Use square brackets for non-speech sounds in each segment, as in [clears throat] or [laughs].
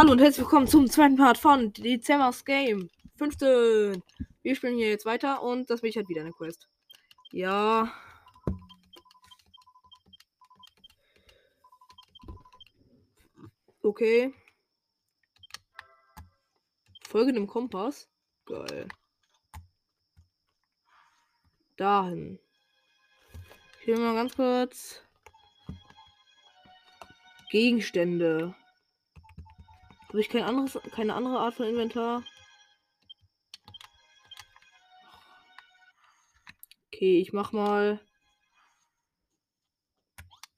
Hallo und herzlich willkommen zum zweiten Part von Dezembers Game 15. Wir spielen hier jetzt weiter und das will ich halt wieder eine Quest. Ja. Okay. Folge dem Kompass. Geil. Dahin. Hier mal ganz kurz. Gegenstände. Habe ich kein anderes, keine andere Art von Inventar? Okay, ich mach mal.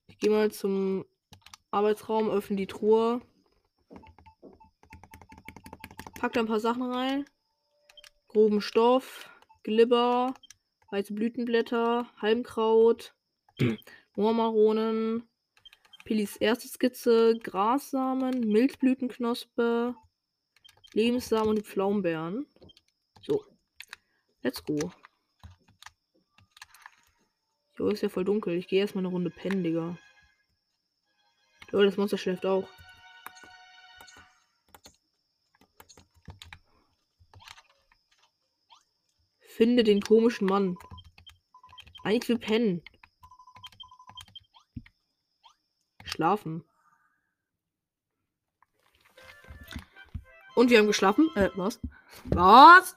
Ich gehe mal zum Arbeitsraum, öffne die Truhe. Pack da ein paar Sachen rein. Groben Stoff, Glibber, weiße Blütenblätter, Halmkraut, Moormaronen, Pillis erste Skizze, Grassamen, Milchblütenknospe, Lebenssamen und Pflaumenbeeren. So. Let's go. Jo, ist ja voll dunkel. Ich gehe erstmal eine Runde pennen, Digga. Jo, das Monster schläft auch. Finde den komischen Mann. Eigentlich will pennen. Schlafen. Und wir haben geschlafen. Äh, was? Was?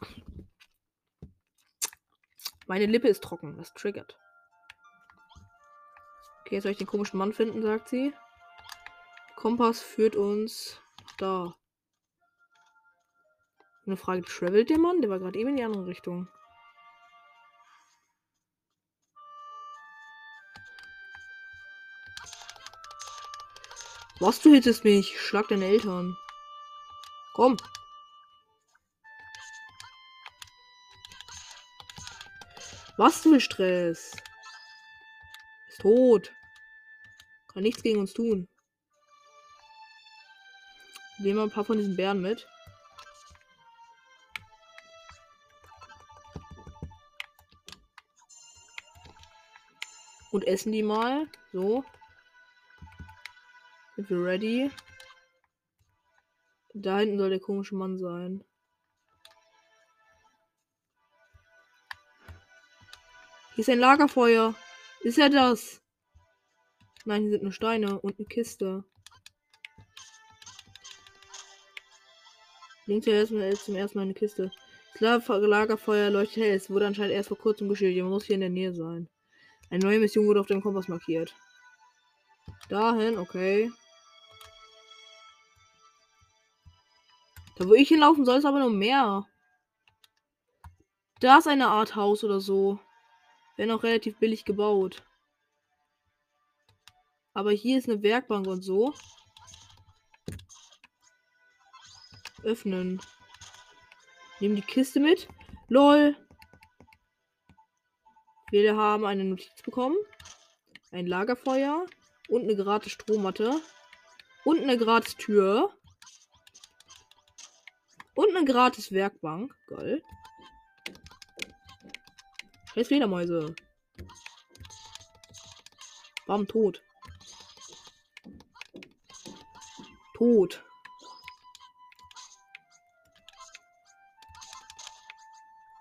Meine Lippe ist trocken. Das triggert. Okay, jetzt soll ich den komischen Mann finden, sagt sie. Kompass führt uns da. Eine Frage, travelt der Mann? Der war gerade eben in die andere Richtung. Was, du hittest mich? Schlag deine Eltern. Komm. Was für Stress? Ist tot. Kann nichts gegen uns tun. Nehmen wir ein paar von diesen Bären mit. Und essen die mal. So. Sind wir ready? Da hinten soll der komische Mann sein. Hier ist ein Lagerfeuer. Ist er das? Nein, hier sind nur Steine und eine Kiste. Links erstmal zum ersten Mal eine Kiste. Das Lagerfeuer leuchtet hell. Es wurde anscheinend erst vor kurzem geschildert. Man muss hier in der Nähe sein. Eine neue Mission wurde auf dem Kompass markiert. Dahin, okay. Da wo ich hinlaufen soll, ist aber noch mehr. Da ist eine Art Haus oder so. Wäre noch relativ billig gebaut. Aber hier ist eine Werkbank und so. Öffnen. Nehmen die Kiste mit. LOL. Wir haben eine Notiz bekommen. Ein Lagerfeuer. Und eine gratis Strommatte. Und eine gratis Tür. Und eine gratis Werkbank. Geil. Scheiß Fledermäuse. Bam, tot. Tot.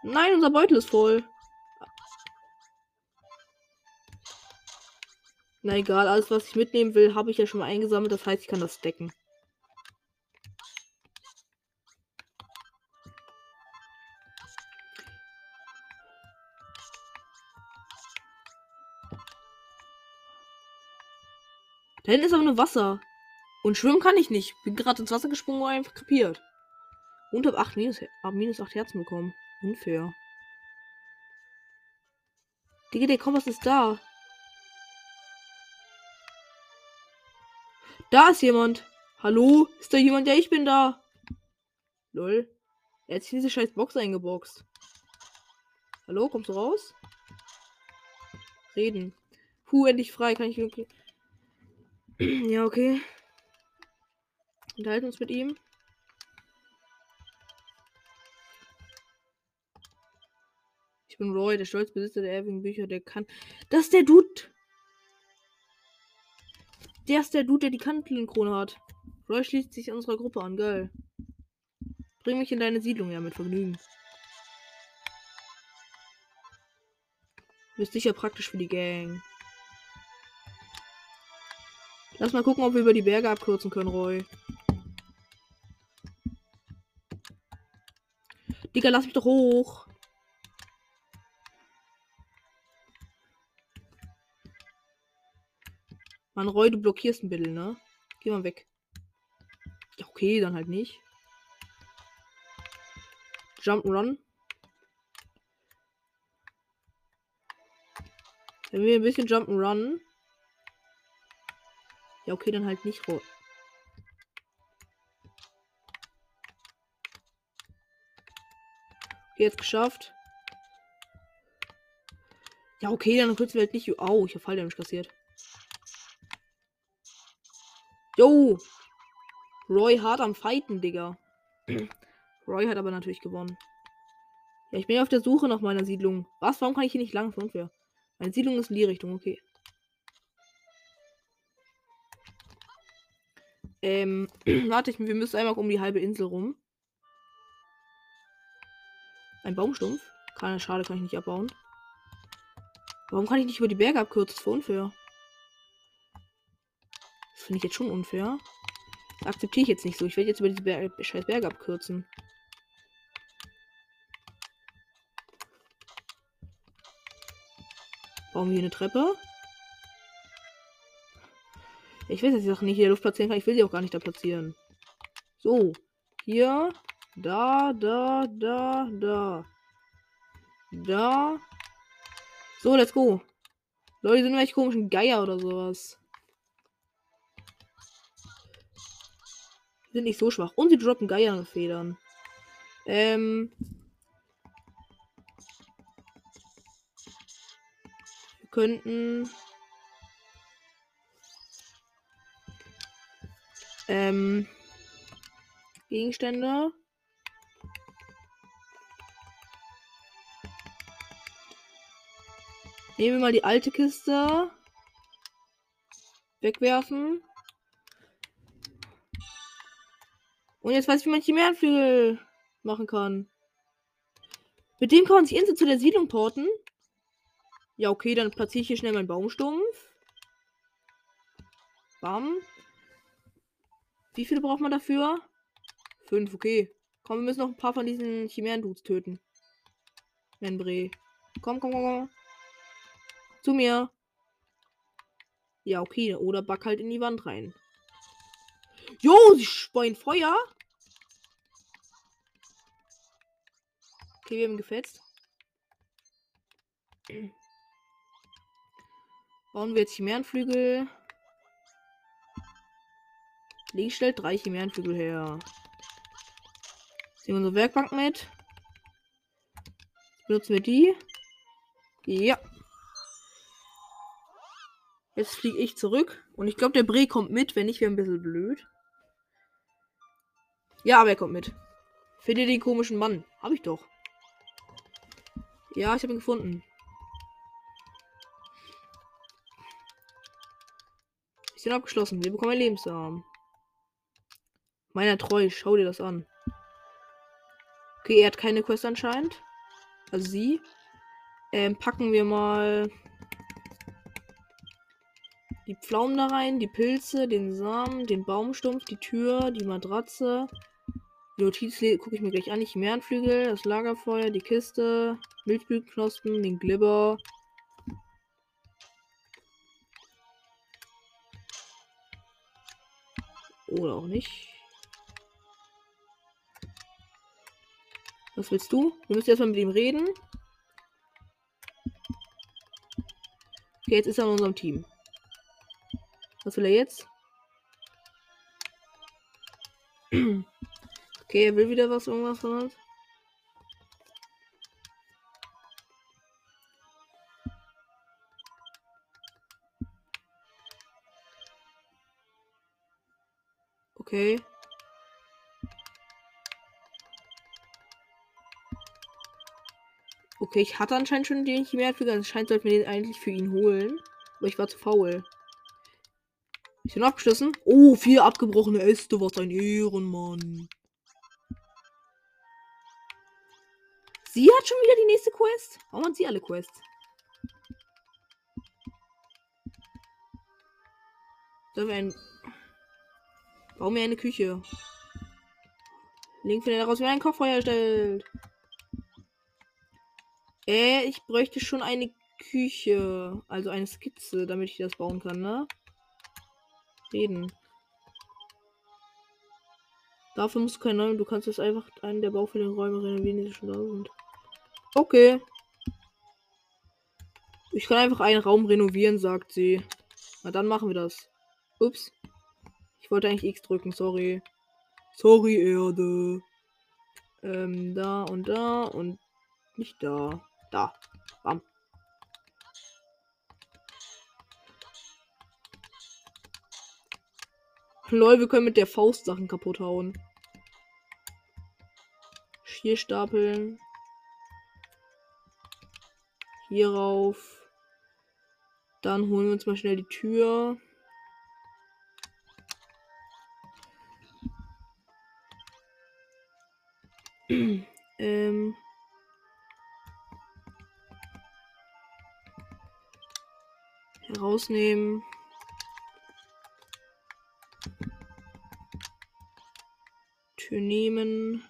Nein, unser Beutel ist voll. Na egal, alles was ich mitnehmen will, habe ich ja schon mal eingesammelt. Das heißt, ich kann das decken. Da hinten ist aber nur Wasser. Und schwimmen kann ich nicht. Bin gerade ins Wasser gesprungen und einfach krepiert. Und hab 8 minus, hab minus 8 Herzen bekommen. Unfair. Digga, der Kompass ist da. Da ist jemand. Hallo? Ist da jemand? Ja, ich bin da. Lol. Er hat sich diese scheiß Box eingeboxt. Hallo, kommst du raus? Reden. Puh, endlich frei. Kann ich wirklich. Ja, okay. Unterhalten uns mit ihm. Ich bin Roy, der Stolzbesitzer der ewigen Bücher, der kann. Das ist der Dude. Der ist der Dude, der die Kantenkrone hat. Roy schließt sich unserer Gruppe an, geil. Bring mich in deine Siedlung, ja, mit Vergnügen. Du bist sicher praktisch für die Gang. Lass mal gucken, ob wir über die Berge abkürzen können, Roy. Digga, lass mich doch hoch. Mann, Roy, du blockierst ein bisschen, ne? Geh mal weg. Ja, okay, dann halt nicht. Jump Run. Wenn wir ein bisschen Jump Run. Ja, okay, dann halt nicht Roy. Jetzt geschafft. Ja, okay, dann kürzen wir halt nicht. Au, ich hab Falldamage kassiert. Jo! Roy hart am Fighten, Digga. [clears throat] Roy hat aber natürlich gewonnen. Ja, ich bin auf der Suche nach meiner Siedlung. Was? Warum kann ich hier nicht lang? Von unfair. Meine Siedlung ist in die Richtung, okay. Ähm, [clears throat] warte, ich, wir müssen einmal um die halbe Insel rum. Ein Baumstumpf? Keine Schade, kann ich nicht abbauen. Warum kann ich nicht über die Berge abkürzen? Das ist unfair. Das finde ich jetzt schon unfair. Das akzeptiere ich jetzt nicht so. Ich werde jetzt über diese Ber scheiß Berge abkürzen. Bauen wir hier eine Treppe? Ich weiß, dass ich Sachen nicht in der Luft platzieren kann. Ich will sie auch gar nicht da platzieren. So. Hier. Da, da, da, da. Da. So, let's go. Leute, sind welche komischen Geier oder sowas. Sind nicht so schwach. Und sie droppen Geierfedern. Ähm. Wir könnten. Ähm. Gegenstände. Nehmen wir mal die alte Kiste. Wegwerfen. Und jetzt weiß ich, wie man Chimärenflügel machen kann. Mit dem kann man sich instant zu der Siedlung porten. Ja, okay, dann platziere ich hier schnell meinen Baumstumpf. Bam. Wie viele braucht man dafür? Fünf, okay. Komm, wir müssen noch ein paar von diesen Chimären-Dudes töten. Menbre. Komm, komm, komm, komm. Zu mir. Ja, okay. Oder back halt in die Wand rein. Jo, sie speuen Feuer. Okay, wir haben gefetzt. Bauen wir jetzt Chimärenflügel. Lee stellt drei Chimärenflügel her. Nehmen wir unsere Werkbank mit. Benutzen wir die. Ja. Jetzt fliege ich zurück. Und ich glaube, der Bre kommt mit. Wenn nicht, wäre ein bisschen blöd. Ja, aber er kommt mit. Finde den komischen Mann. Habe ich doch. Ja, ich habe ihn gefunden. Ich sind abgeschlossen. Wir bekommen ein Lebensarm. Meiner treu. Schau dir das an. Okay, er hat keine Quest anscheinend. Also sie. Ähm, packen wir mal die Pflaumen da rein, die Pilze, den Samen, den Baumstumpf, die Tür, die Matratze. Die Notiz gucke ich mir gleich an. Die Chimärenflügel, das Lagerfeuer, die Kiste, Milchblütenknospen, den Glibber. Oder auch nicht. Was willst du? Wir müssen erstmal mit ihm reden. Okay, jetzt ist er in unserem Team. Was will er jetzt? [clears throat] Okay, er will wieder was, irgendwas von uns. Okay. Okay, ich hatte anscheinend schon den Chimärenflügel. Anscheinend sollten wir den eigentlich für ihn holen. Aber ich war zu faul. Ich bin abgeschlossen. Oh, vier abgebrochene Äste. Was ein Ehrenmann. Sie hat schon wieder die nächste Quest. Warum hat sie alle Quests? Sollen wir ein. Bauen wir eine Küche. Link findet daraus, wie ein Kochfeuer stellt. Äh, ich bräuchte schon eine Küche. Also eine Skizze, damit ich das bauen kann, ne? Reden. Dafür musst du keinen neuen, du kannst das einfach einen der baufälligen Räume renovieren, die schon da sind. Okay. Ich kann einfach einen Raum renovieren, sagt sie. Na dann machen wir das. Ups. Ich wollte eigentlich X drücken, sorry. Sorry, Erde. Ähm, da und da und nicht da. Da. Bam. Lol, wir können mit der Faust Sachen kaputt hauen. Hier stapeln. Hierauf. Dann holen wir uns mal schnell die Tür. [clears throat] ähm. Herausnehmen. Tür nehmen.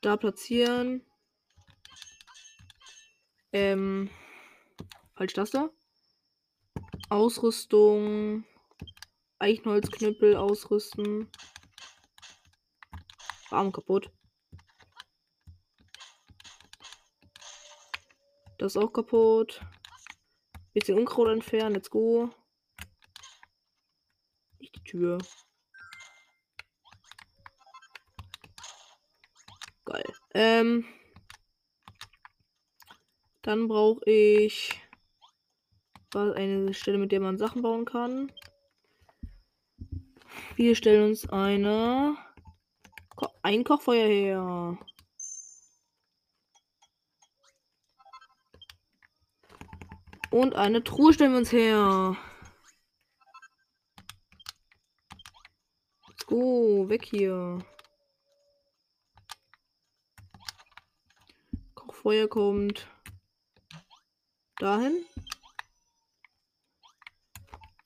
Da platzieren. Ähm. Falsch das da. Ausrüstung. Eichenholzknüppel ausrüsten. Arm kaputt. Das ist auch kaputt. Bisschen Unkraut entfernen. Let's go. Nicht die Tür. Geil. Ähm. Dann brauche ich eine Stelle, mit der man Sachen bauen kann. Wir stellen uns eine Ko ein Kochfeuer her. Und eine Truhe stellen wir uns her. Let's go, weg hier. Kochfeuer kommt dahin.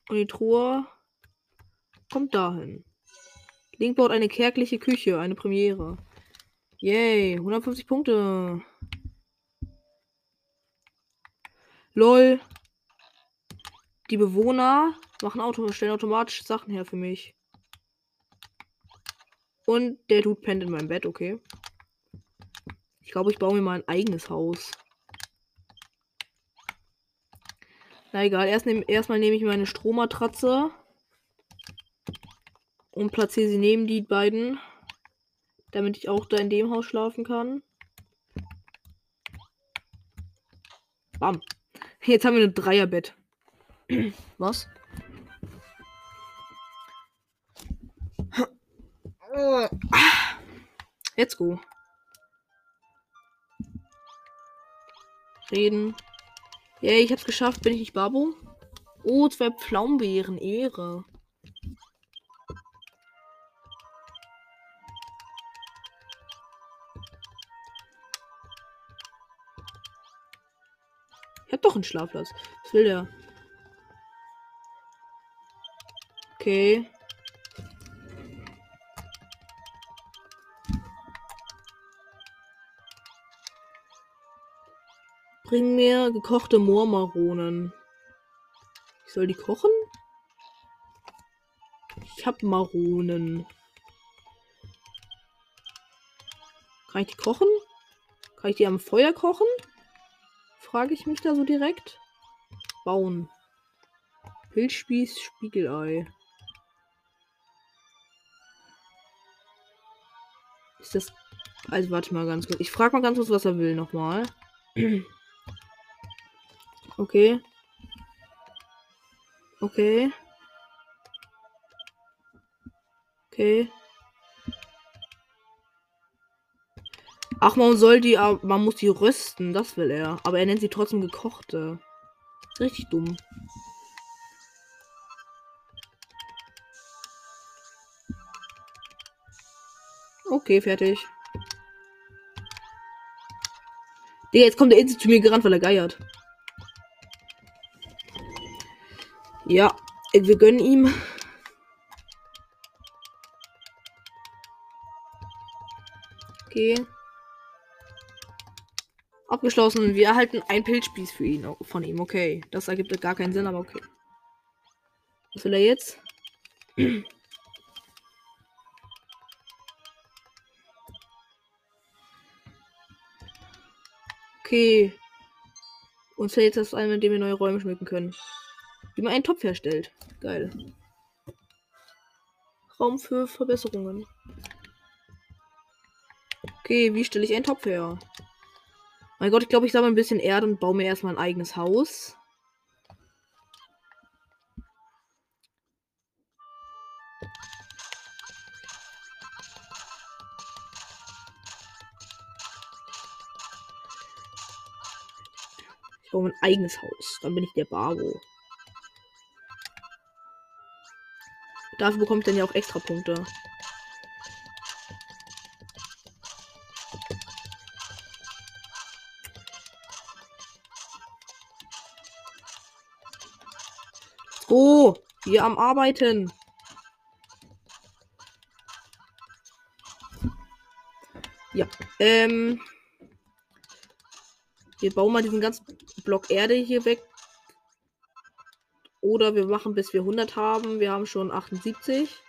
Und die Truhe kommt dahin. Link baut eine kärgliche Küche, eine Premiere. Yay, 150 Punkte. Lol. Die Bewohner machen Auto, stellen automatisch Sachen her für mich. Und der Dude pennt in meinem Bett, okay. Ich glaube, ich baue mir mal ein eigenes Haus. Na egal, erst nehm, erstmal nehme ich meine Strohmatratze und platziere sie neben die beiden, damit ich auch da in dem Haus schlafen kann. Bam. Jetzt haben wir ein Dreierbett. [clears throat] Was? Let's go. Reden. Ja, yeah, ich hab's geschafft. Bin ich nicht Babo? Oh, zwei Pflaumenbeeren. Ehre. Doch einen Schlafplatz. Was will der? Okay. Bring mir gekochte Moormaronen. Ich soll die kochen? Ich hab Maronen. Kann ich die kochen? Kann ich die am Feuer kochen? Frage ich mich da so direkt. Bauen. Pilzspieß, Spiegelei. Ist das. Also warte mal ganz kurz. Ich frage mal ganz kurz, was er will nochmal. [clears throat] Okay. Okay. Okay. Ach, man soll die, man muss die rösten, das will er. Aber er nennt sie trotzdem gekochte. Richtig dumm. Okay, fertig. Digga, jetzt kommt der Insel zu mir gerannt, weil er geiert. Ja, wir gönnen ihm. Okay. Abgeschlossen. Wir erhalten ein Pilzspieß für ihn, von ihm. Okay. Das ergibt gar keinen Sinn, aber okay. Was will er jetzt? [clears throat] Okay. Uns fällt jetzt das ein, mit dem wir neue Räume schmücken können. Wie man einen Topf herstellt. Geil. Raum für Verbesserungen. Okay, wie stelle ich einen Topf her? Mein Gott, ich glaube, ich sammle ein bisschen Erde und baue mir erstmal ein eigenes Haus. Ich baue mein eigenes Haus. Dann bin ich der Bargo. Dafür bekomme ich dann ja auch extra Punkte. Wir am Arbeiten. Ja, ähm. Wir bauen mal diesen ganzen Block Erde hier weg. Oder wir machen, bis wir 100 haben. Wir haben schon 78.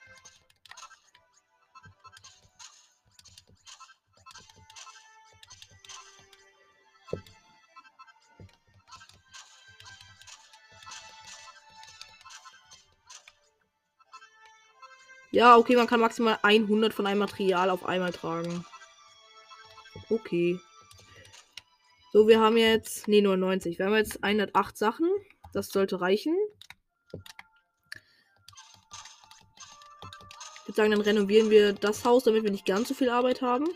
Ja, okay, man kann maximal 100 von einem Material auf einmal tragen. Okay. So, wir haben jetzt. Ne, 99. Wir haben jetzt 108 Sachen. Das sollte reichen. Ich würde sagen, dann renovieren wir das Haus, damit wir nicht ganz so viel Arbeit haben.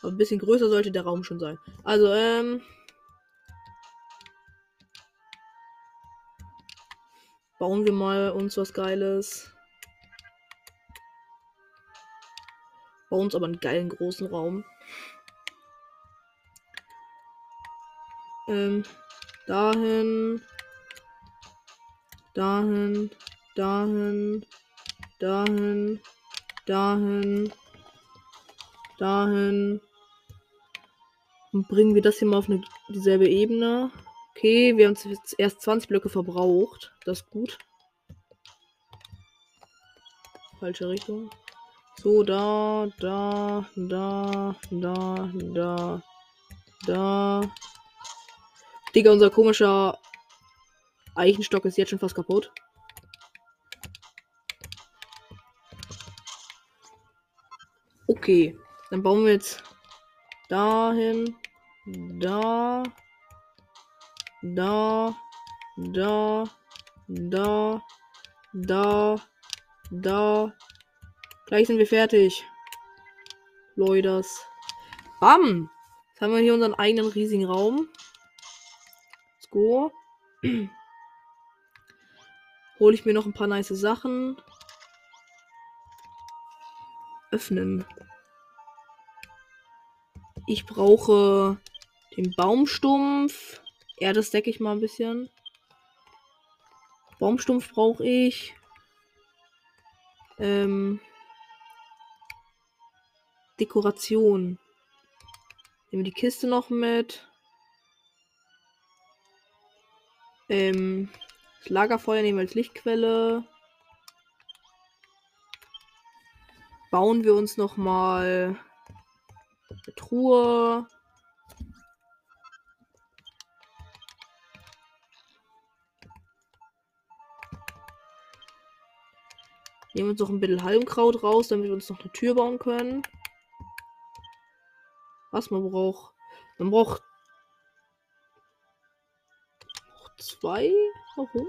Aber ein bisschen größer sollte der Raum schon sein. Also, ähm. Bauen wir mal uns was Geiles. Bauen uns aber einen geilen großen Raum. Ähm, dahin. Dahin. Dahin. Dahin. Dahin. Dahin. Und bringen wir das hier mal auf eine, dieselbe Ebene. Okay, wir haben jetzt erst 20 Blöcke verbraucht. Das ist gut. Falsche Richtung. So, da, da, da, da, da, da. Digga, unser komischer Eichenstock ist jetzt schon fast kaputt. Okay, dann bauen wir jetzt dahin, da, da, da, da, da, da. Gleich sind wir fertig. Leute. Bam! Jetzt haben wir hier unseren eigenen riesigen Raum. Let's go. Hole ich mir noch ein paar nice Sachen. Öffnen. Ich brauche den Baumstumpf. Ja, das decke ich mal ein bisschen. Baumstumpf brauche ich. Ähm, Dekoration. Nehmen wir die Kiste noch mit. Ähm, das Lagerfeuer nehmen wir als Lichtquelle. Bauen wir uns noch mal eine Truhe. Nehmen uns noch ein bisschen Halmkraut raus, damit wir uns noch eine Tür bauen können. Was man braucht. Man braucht zwei. Warum?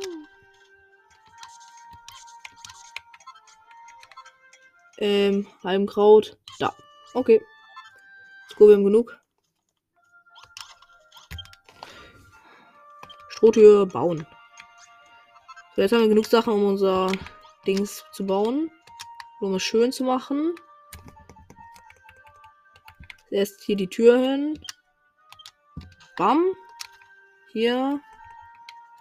Ähm, Halmkraut. Da. Okay. Let's go, wir haben genug. Strohtür bauen. So, jetzt haben wir genug Sachen, um unser Dings zu bauen. Um es schön zu machen. Erst hier die Tür hin. Bam. Hier.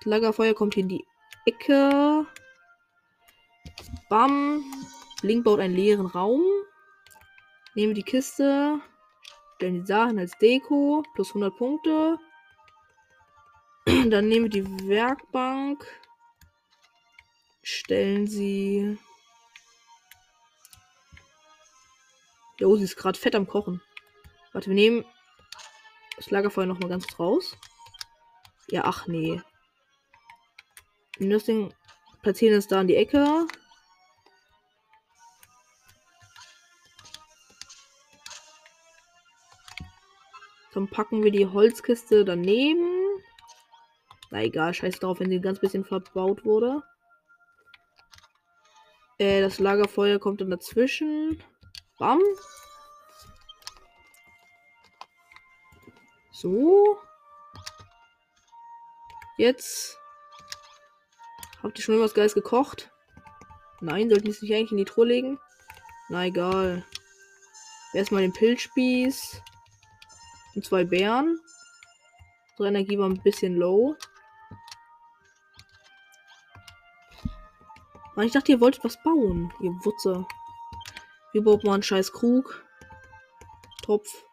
Das Lagerfeuer kommt hier in die Ecke. Bam. Link baut einen leeren Raum. Nehmen die Kiste. Stellen die Sachen als Deko. Plus 100 Punkte. [clears throat] Dann nehmen wir die Werkbank. Stellen sie. Jo, sie ist gerade fett am Kochen. Warte, wir nehmen das Lagerfeuer noch mal ganz raus. Ja, ach nee. Wir das Ding platzieren es da in die Ecke. Dann packen wir die Holzkiste daneben. Na egal, scheiß drauf, wenn sie ein ganz bisschen verbaut wurde. Äh, das Lagerfeuer kommt dann dazwischen. Bam. So. Jetzt. Habt ihr schon was Geiles gekocht? Nein, sollten wir es nicht eigentlich in die Truhe legen? Na egal. Erstmal den Pilzspieß. Und zwei Bären. Unsere Energie war ein bisschen low. Ich dachte, ihr wolltet was bauen, ihr Wutze. Wie baut man einen scheiß Krug? Topf.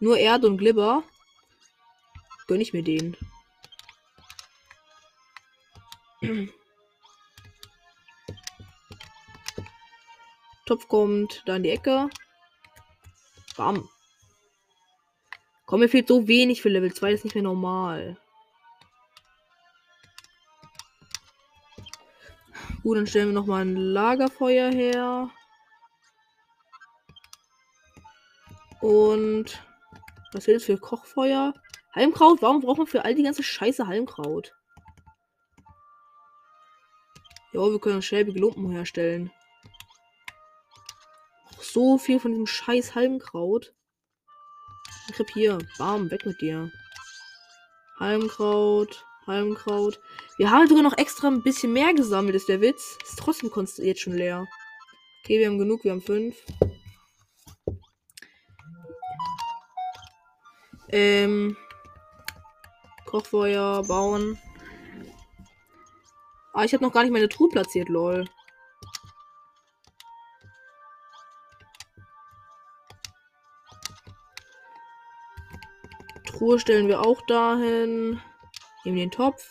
Nur Erde und Glibber. Gönn ich mir den. [clears throat] Topf kommt da in die Ecke. Bam. Komm, mir fehlt so wenig für Level 2, das ist nicht mehr normal. Gut, dann stellen wir noch mal ein Lagerfeuer her. Und was fehlt für Kochfeuer? Halmkraut? Warum braucht man für all die ganze Scheiße Halmkraut? Ja, wir können schäbige Lumpen herstellen. So viel von diesem scheiß Halmkraut. Ich hab hier. Bam, weg mit dir. Halmkraut. Halmkraut. Wir haben sogar noch extra ein bisschen mehr gesammelt, ist der Witz. Ist trotzdem jetzt schon leer. Okay, wir haben genug, wir haben fünf. Ähm. Kochfeuer bauen. Ah, ich habe noch gar nicht meine Truhe platziert, lol. Truhe stellen wir auch dahin. Nehmen den Topf.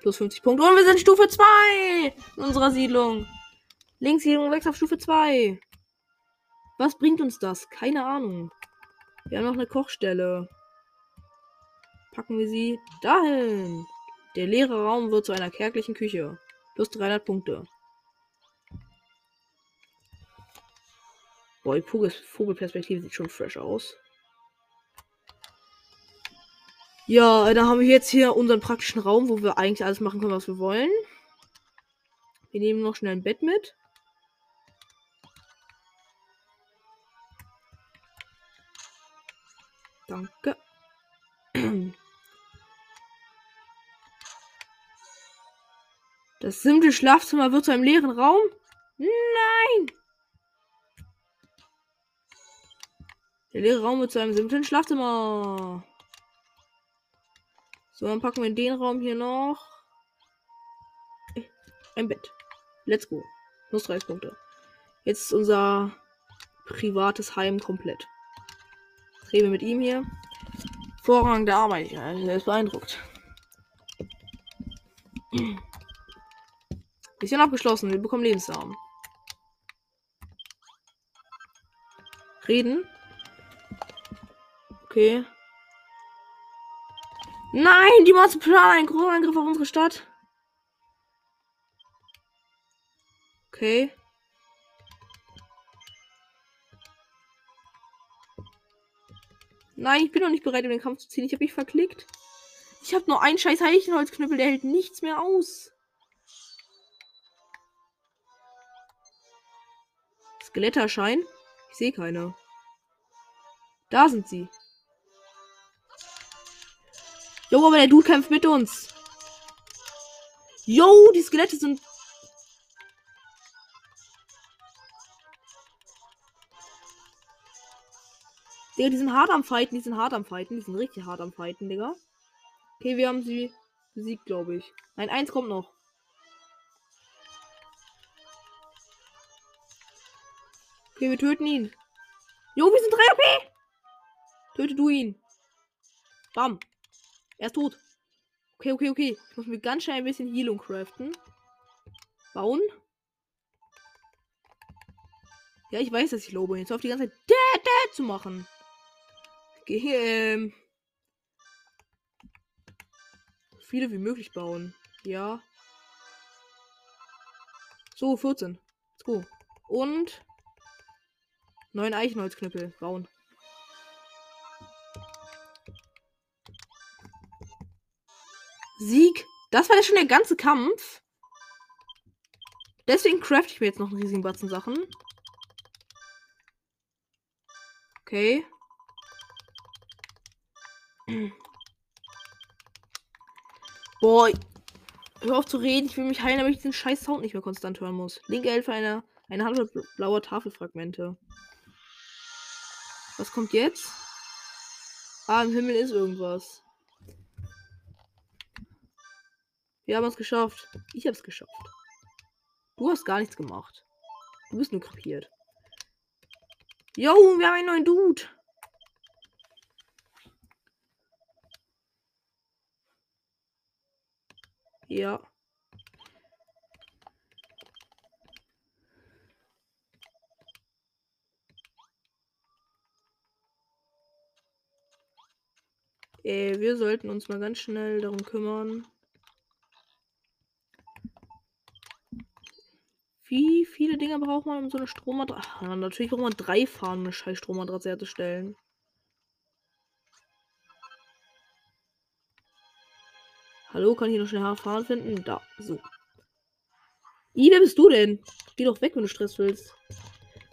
Plus 50 Punkte. Und wir sind Stufe 2 in unserer Siedlung. Linkssiedlung wächst auf Stufe 2. Was bringt uns das? Keine Ahnung. Wir haben noch eine Kochstelle. Packen wir sie dahin. Der leere Raum wird zu einer kärglichen Küche. Plus 300 Punkte. Boah, die Vogelperspektive sieht schon fresh aus. Ja, da haben wir jetzt hier unseren praktischen Raum, wo wir eigentlich alles machen können, was wir wollen. Wir nehmen noch schnell ein Bett mit. Danke. Das simple Schlafzimmer wird zu einem leeren Raum? Nein! Der leere Raum wird zu einem simplen Schlafzimmer. So, dann packen wir den Raum hier noch. Ein Bett. Let's go. Plus 30 Punkte. Jetzt ist unser privates Heim komplett. Reden wir mit ihm hier. Vorrang der Arbeit. Ja, er ist beeindruckt. Mission abgeschlossen. Wir bekommen Lebensraum. Reden. Okay. Nein, die Monster planen einen großen Angriff auf unsere Stadt. Okay. Nein, ich bin noch nicht bereit, um den Kampf zu ziehen. Ich habe mich verklickt. Ich habe nur einen scheiß Heichenholzknüppel, der hält nichts mehr aus. Skeletterschein? Ich sehe keine. Da sind sie. Jo, aber der Dude kämpft mit uns. Jo, die Skelette sind. Digga, die sind hart am Fighten, die sind hart am Fighten, die sind richtig hart am Fighten, Digga. Okay, wir haben sie besiegt, glaube ich. Nein, eins kommt noch. Okay, wir töten ihn. Jo, wir sind 3 OP. Töte du ihn. Bam. Er ist tot. Okay, okay, okay. Ich muss mir ganz schnell ein bisschen Heilung craften. Bauen. Ja, ich weiß, dass ich lobe. Jetzt auf die ganze Zeit Dä, Dä zu machen. Okay, ähm. Viele wie möglich bauen. Ja. So, 14. Let's go. Und neun Eichenholzknüppel bauen. Sieg. Das war ja schon der ganze Kampf. Deswegen craft ich mir jetzt noch einen riesigen Batzen Sachen. Okay. Boah. Hör auf zu reden. Ich will mich heilen, damit ich diesen scheiß Sound nicht mehr konstant hören muss. Linke Hälfte einer eine Handvoll blauer Tafelfragmente. Was kommt jetzt? Ah, im Himmel ist irgendwas. Wir haben es geschafft. Ich habe es geschafft. Du hast gar nichts gemacht. Du bist nur krepiert. Yo, wir haben einen neuen Dude. Ja. Äh, wir sollten uns mal ganz schnell darum kümmern. Wie viele Dinge braucht man, um so eine Strommatratze? Natürlich braucht man drei Fahnen, um eine scheiß Strommatratze herzustellen. Hallo, kann ich noch schnell Fahren finden? Da, so. I, wer bist du denn? Geh doch weg, wenn du Stress willst.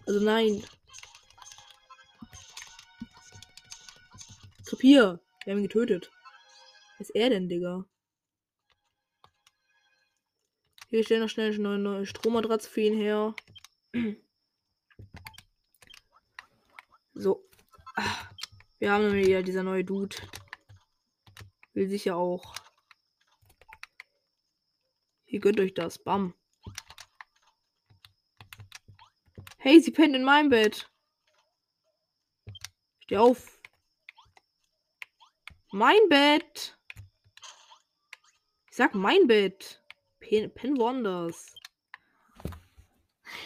Also nein. Kapier. Wir haben ihn getötet. Was ist er denn, Digga? Wir stellen noch schnell eine neue Strommatratze für ihn her. [clears throat] So. Wir haben wieder dieser neue Dude. Will sicher auch. Ihr gönnt euch das. Bam. Hey, sie pennt in meinem Bett. Steh auf. Mein Bett. Ich sag mein Bett. Pen, Pen Wonders.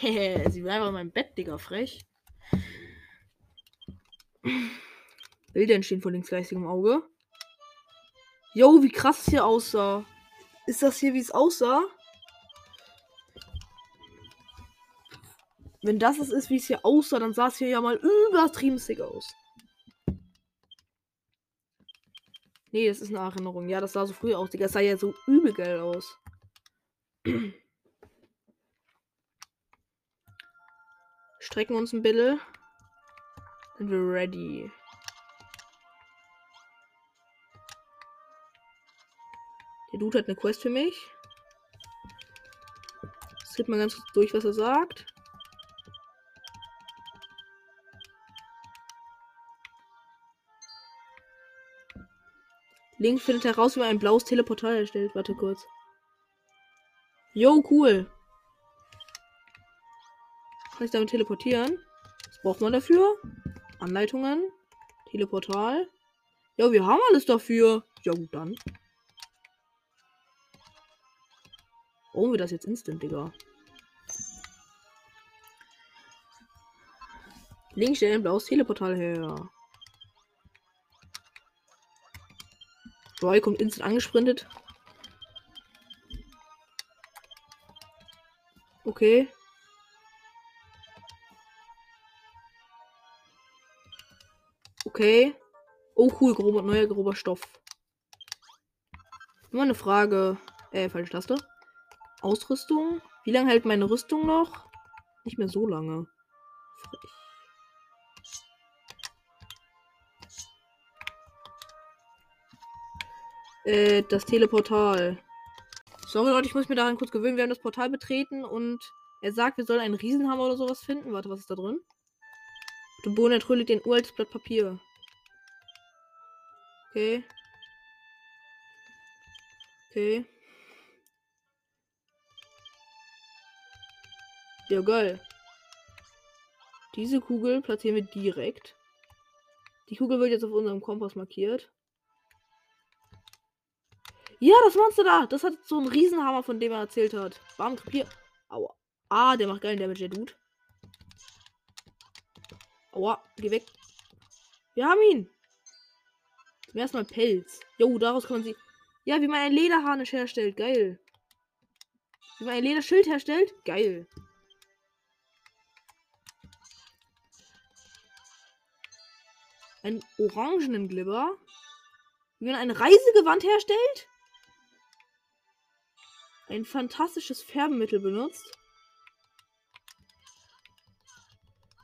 [laughs] sie war einfach in meinem Bett, Digga, frech. Bilder entstehen vor linksgeistigem Auge. Jo, wie krass es hier aussah. Ist das hier, wie es aussah? Wenn das es ist, wie es hier aussah, dann sah es hier ja mal übertrieben sick aus. Nee, das ist eine Erinnerung. Ja, das sah so früh aus. Das sah ja so übel geil aus. Strecken uns ein bisschen. Sind wir ready. Der Dude hat eine Quest für mich. Skip mal ganz kurz durch, was er sagt. Link findet heraus, wie man ein blaues Teleportal erstellt. Warte kurz. Jo, cool. Kann ich damit teleportieren? Was braucht man dafür? Anleitungen. Teleportal. Ja, wir haben alles dafür. Ja, gut, dann. Brauchen wir das jetzt instant, Digga? Link stellt ein blaues Teleportal her. Roy kommt instant angesprintet. Okay. Okay. Oh cool, grober, neuer grober Stoff. Nur eine Frage. Äh, falsche Taste. Ausrüstung. Wie lange hält meine Rüstung noch? Nicht mehr so lange. Frech. Äh, das Teleportal. Sorry Leute, ich muss mir daran kurz gewöhnen. Wir haben das Portal betreten und er sagt, wir sollen einen Riesenhammer oder sowas finden. Warte, was ist da drin? Du Bohnen entrüllt den uraltes Blatt Papier. Okay. Okay. Ja, geil. Diese Kugel platzieren wir direkt. Die Kugel wird jetzt auf unserem Kompass markiert. Ja, das Monster da. Das hat so einen Riesenhammer, von dem er erzählt hat. Bam, Papier. Aua. Ah, der macht geilen Damage, der Dude. Aua, geh weg. Wir haben ihn. Zum ersten Mal Pelz. Jo, daraus man sie. Ja, wie man ein Lederharnisch herstellt. Geil. Wie man ein Lederschild herstellt. Geil. Ein orangenen Glibber. Wie man ein Reisegewand herstellt. Ein fantastisches Färbemittel benutzt.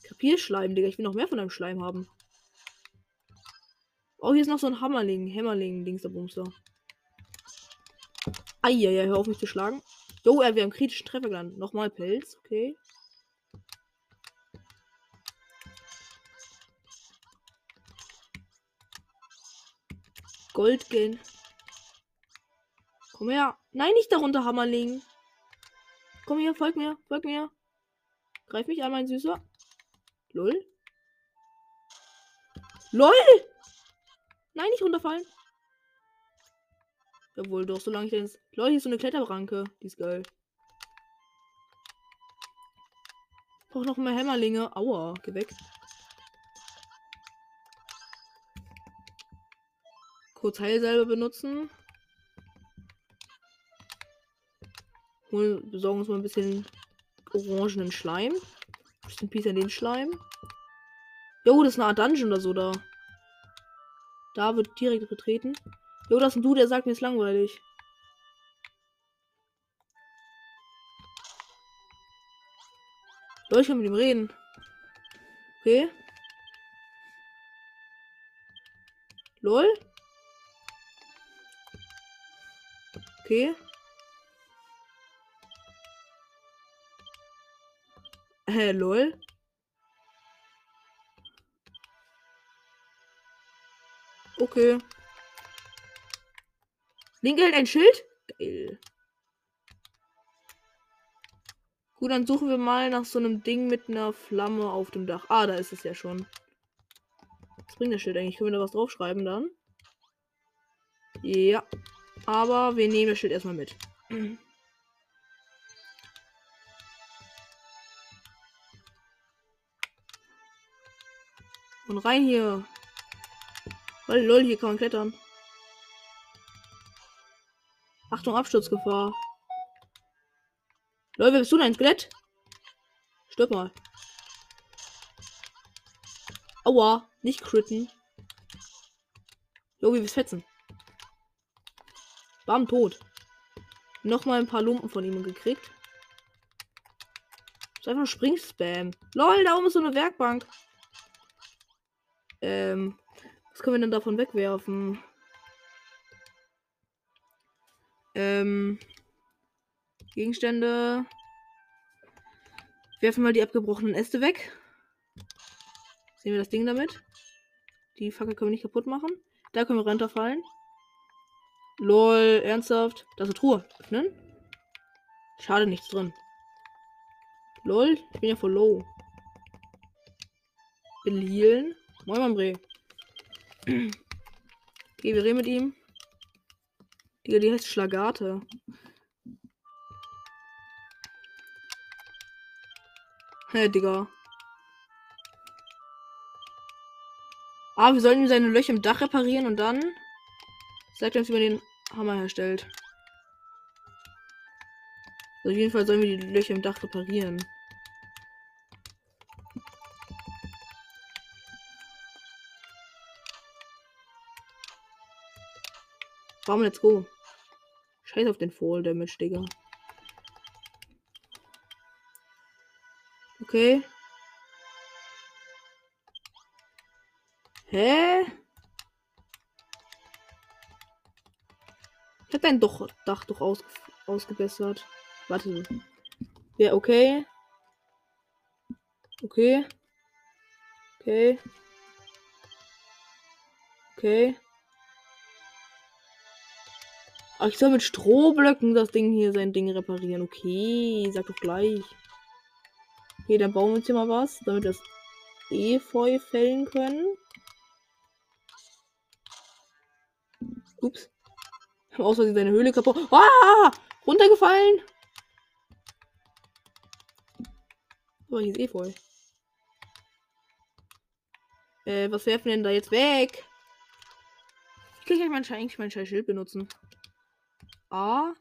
Kapierschleim, Digga. Ich will noch mehr von deinem Schleim haben. Oh, hier ist noch so ein Hammerling. Hämmerling, Dings der Bumster. Eieiei, hör auf mich zu schlagen. Jo, äh, wir haben kritischen Treffer gelandet. Nochmal Pelz, okay. Goldgen. Komm her. Nein, nicht darunter, Hammerling. Komm her, folg mir, folg mir. Greif mich an, mein Süßer. Lol. LOL! Nein, nicht runterfallen. Jawohl, doch, solange ich denn. LOL, hier ist so eine Kletterranke. Die ist geil. Ich brauche noch mehr Hämmerlinge. Aua, geh weg. Kurz Heilsalbe benutzen. Hol, besorgen uns mal ein bisschen orangenen Schleim. Bisschen Peace an den Schleim. Jo, das ist eine Art Dungeon oder so da. Da wird direkt betreten. Jo, das ist ein Du, der sagt mir ist langweilig. Leute, ich kann mit ihm reden. Okay. Lol. Okay. Hä, lol. Okay. Link hält ein Schild? Geil. Gut, dann suchen wir mal nach so einem Ding mit einer Flamme auf dem Dach. Ah, da ist es ja schon. Was bringt das Schild eigentlich? Können wir da was draufschreiben dann? Ja. Aber wir nehmen das Schild erstmal mit. Und rein hier. Weil lol, hier kann man klettern. Achtung, Absturzgefahr. Lol, wer bist du denn? Skelett? Stirb mal. Aua, nicht critten. Jo, wie wir fetzen. Bam, tot. Nochmal ein paar Lumpen von ihm gekriegt. Ist einfach Spring-Spam. Lol, da oben ist so eine Werkbank. Ähm, was können wir denn davon wegwerfen? Ähm, Gegenstände. Werfen mal die abgebrochenen Äste weg. Sehen wir das Ding damit? Die Fackel können wir nicht kaputt machen. Da können wir runterfallen. Lol, ernsthaft? Das ist eine Truhe. Öffnen. Schade, nichts drin. Lol, ich bin ja voll low. Will healen. Moin, Mambre. okay, wir reden mit ihm. Digga, die heißt Schlagate. Hä, hey, Digga. Ah, wir sollten ihm seine Löcher im Dach reparieren und dann sagt er uns, wie man den Hammer herstellt. Also auf jeden Fall sollen wir die Löcher im Dach reparieren. Warum, let's go. Scheiß auf den Fall Damage, Digga. Okay. Hä? Ich hab dein doch, Dach doch aus, ausgebessert. Warte. Ja, okay. Okay. Okay. Okay. Ach, ich soll mit Strohblöcken das Ding hier, sein Ding reparieren. Okay, sag doch gleich. Okay, dann bauen wir uns hier mal was, damit das Efeu fällen können. Ups. Aus Versehen seine Höhle kaputt. Ah! Runtergefallen. Oh, hier ist Efeu. Äh, was werfen wir denn da jetzt weg? Ich kann eigentlich mein scheiß Schild benutzen. A.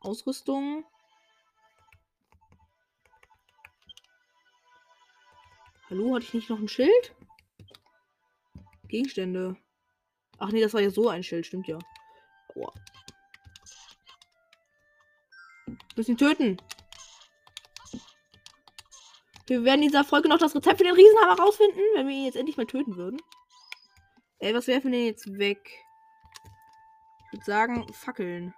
Ausrüstung. Hallo, hatte ich nicht noch ein Schild? Gegenstände. Ach nee, das war ja so ein Schild, stimmt ja. Aua. Müssen ihn töten. Wir werden in dieser Folge noch das Rezept für den Riesenhammer rausfinden, wenn wir ihn jetzt endlich mal töten würden. Ey, was werfen wir denn jetzt weg? Ich würde sagen, Fackeln.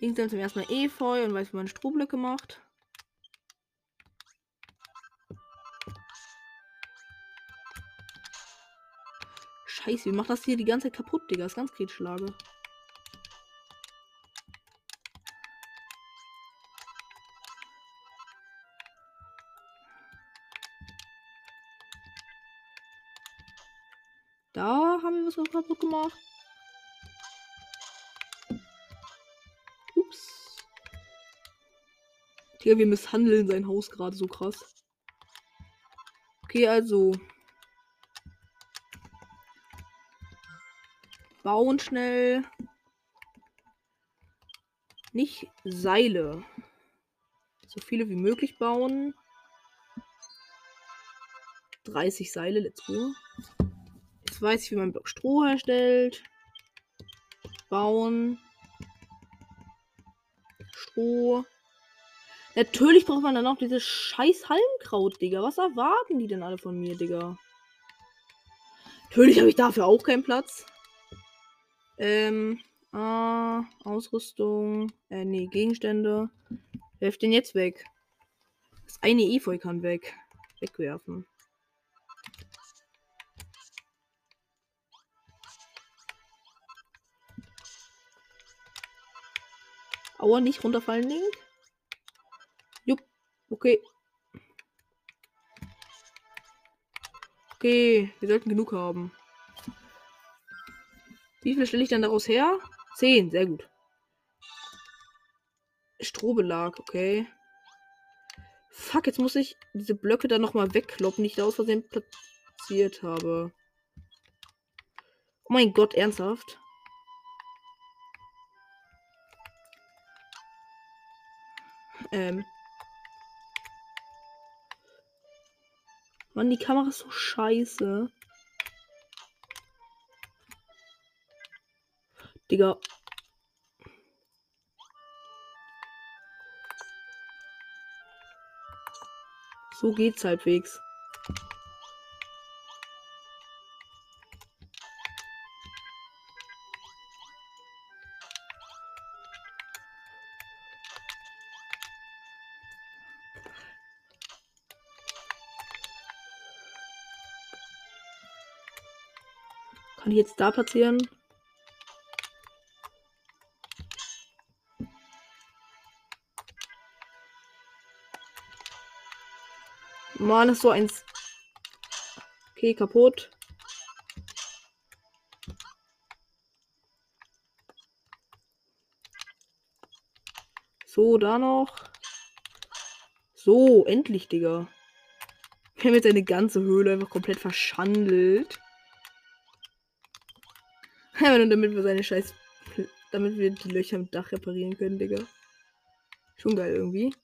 Links dann zum ersten Mal Efeu und weiß, wie man Strohblöcke macht. Scheiße, wie macht das hier die ganze Zeit kaputt, Digga? Das ist ganz Kriegschlage. Da haben wir was kaputt gemacht. Digga, wir misshandeln sein Haus gerade so krass. Okay, also. Bauen schnell. Nicht Seile. So viele wie möglich bauen. 30 Seile, let's go. Jetzt weiß ich, wie man Block Stroh herstellt. Bauen. Stroh. Natürlich braucht man dann auch dieses scheiß Halmkraut, Digga. Was erwarten die denn alle von mir, Digga? Natürlich habe ich dafür auch keinen Platz. Ähm, ah, Ausrüstung. Äh, nee, Gegenstände. Werft den jetzt weg. Das eine Efeu kann weg. Wegwerfen. Aua, nicht runterfallen, Link. Okay. Okay, wir sollten genug haben. Wie viel stelle ich dann daraus her? Zehn, sehr gut. Strohbelag, okay. Fuck, jetzt muss ich diese Blöcke dann nochmal wegkloppen, die ich da aus Versehen platziert habe. Oh mein Gott, ernsthaft? Ähm, Mann, die Kamera ist so scheiße. Digga. So geht's halbwegs. Jetzt da platzieren? Mann, ist so eins. Okay, kaputt. So, da noch. So, endlich, Digga. Wir haben jetzt eine ganze Höhle einfach komplett verschandelt. [laughs] Ja, nur damit wir seine scheiß. Damit wir die Löcher im Dach reparieren können, Digga. Schon geil irgendwie.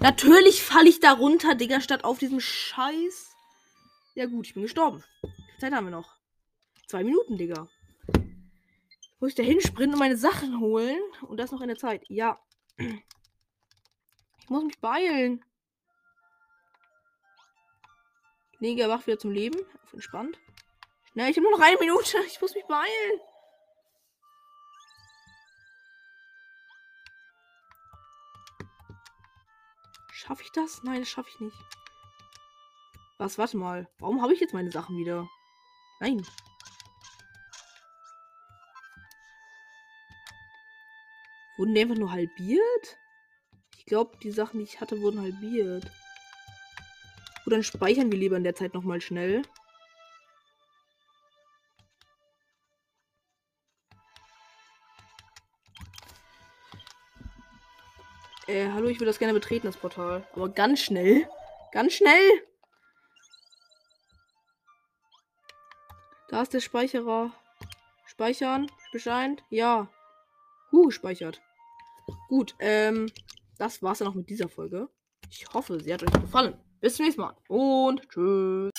Natürlich falle ich da runter, Digga, statt auf diesem Scheiß. Ja gut, ich bin gestorben. Zeit haben wir noch. Zwei Minuten, Digga. Muss ich da hinsprinten und meine Sachen holen? Und das noch in der Zeit. Ja. Ich muss mich beeilen. Neger erwacht wieder zum Leben. Auf entspannt. Schnell, ich habe nur noch eine Minute. [laughs] Ich muss mich beeilen. Schaffe ich das? Nein, das schaffe ich nicht. Was? Warte mal. Warum habe ich jetzt meine Sachen wieder? Nein. Wurden die einfach nur halbiert? Ich glaube, die Sachen, die ich hatte, wurden halbiert. Gut, dann speichern wir lieber in der Zeit nochmal schnell. Äh, hallo, ich würde das gerne betreten, das Portal. Aber ganz schnell. Ganz schnell. Da ist der Speicherer. Speichern. Bescheid. Ja. Huh, gespeichert. Gut, ähm, das war's dann auch mit dieser Folge. Ich hoffe, sie hat euch gefallen. Bis zum nächsten Mal und tschüss.